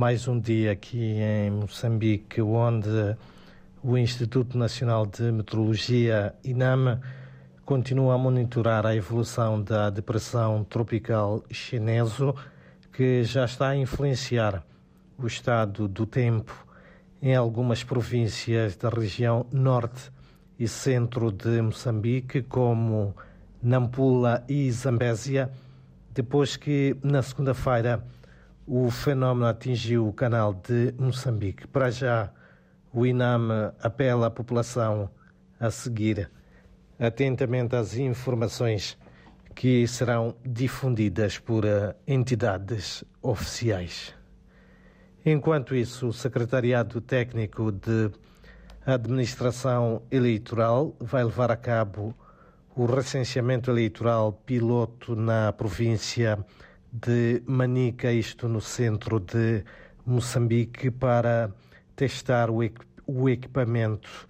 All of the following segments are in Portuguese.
mais um dia aqui em Moçambique, onde o Instituto Nacional de Meteorologia, INAM, continua a monitorar a evolução da depressão tropical chinesa, que já está a influenciar o estado do tempo em algumas províncias da região norte e centro de Moçambique, como Nampula e Zambésia, depois que na segunda-feira o fenómeno atingiu o canal de Moçambique. Para já, o INAM apela à população a seguir atentamente as informações que serão difundidas por eh, entidades oficiais. Enquanto isso, o Secretariado Técnico de Administração Eleitoral vai levar a cabo o recenseamento eleitoral piloto na província de Manica, isto no centro de Moçambique, para testar o equipamento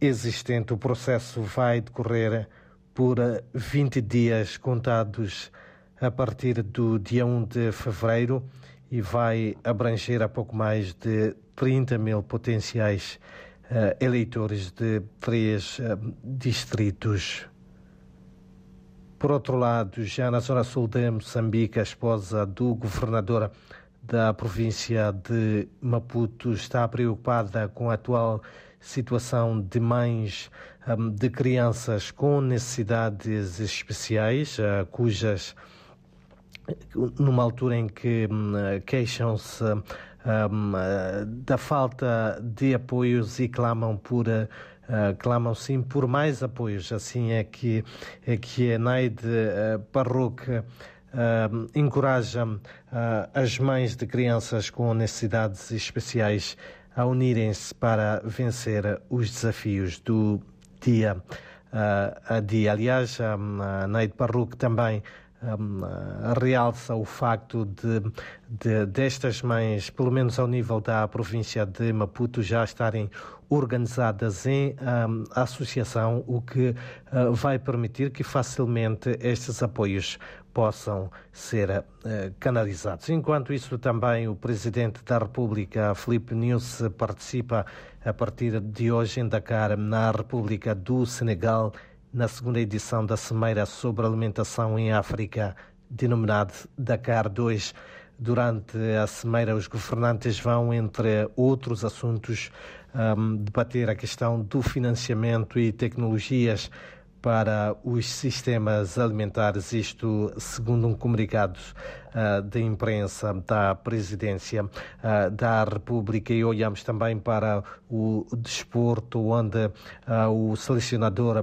existente. O processo vai decorrer por 20 dias contados a partir do dia 1 de fevereiro e vai abranger a pouco mais de 30 mil potenciais uh, eleitores de três uh, distritos. Por outro lado, já na zona sul de Moçambique, a esposa do governador da província de Maputo está preocupada com a atual situação de mães um, de crianças com necessidades especiais, uh, cujas numa altura em que um, queixam-se um, da falta de apoios e clamam por uh, clamam sim por mais apoios. Assim é que é que a Naide uh, Parroque uh, encoraja uh, as mães de crianças com necessidades especiais a unirem-se para vencer os desafios do dia uh, a dia. Aliás, a Neide Parruc também um, realça o facto de, de, destas mães, pelo menos ao nível da província de Maputo, já estarem organizadas em um, associação, o que uh, vai permitir que facilmente estes apoios possam ser uh, canalizados. Enquanto isso, também o Presidente da República, Felipe Nunes, participa a partir de hoje em Dakar, na República do Senegal, na segunda edição da Cimeira sobre Alimentação em África, denominada Dakar 2. Durante a Cimeira, os governantes vão, entre outros assuntos, um, debater a questão do financiamento e tecnologias para os sistemas alimentares, isto segundo um comunicado uh, da imprensa da Presidência uh, da República. E olhamos também para o desporto, onde uh, o selecionador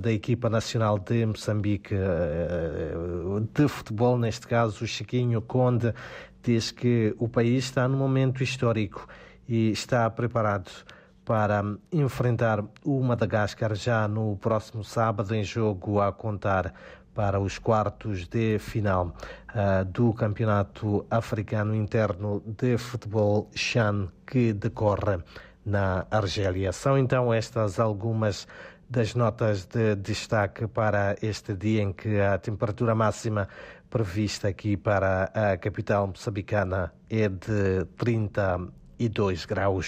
da equipa nacional de Moçambique de futebol, neste caso o Chiquinho Conde, diz que o país está num momento histórico e está preparado para enfrentar o Madagascar já no próximo sábado, em jogo a contar para os quartos de final uh, do Campeonato Africano Interno de Futebol Chan, que decorre na Argélia. São então estas algumas das notas de destaque para este dia em que a temperatura máxima prevista aqui para a capital moçambicana é de 32 graus.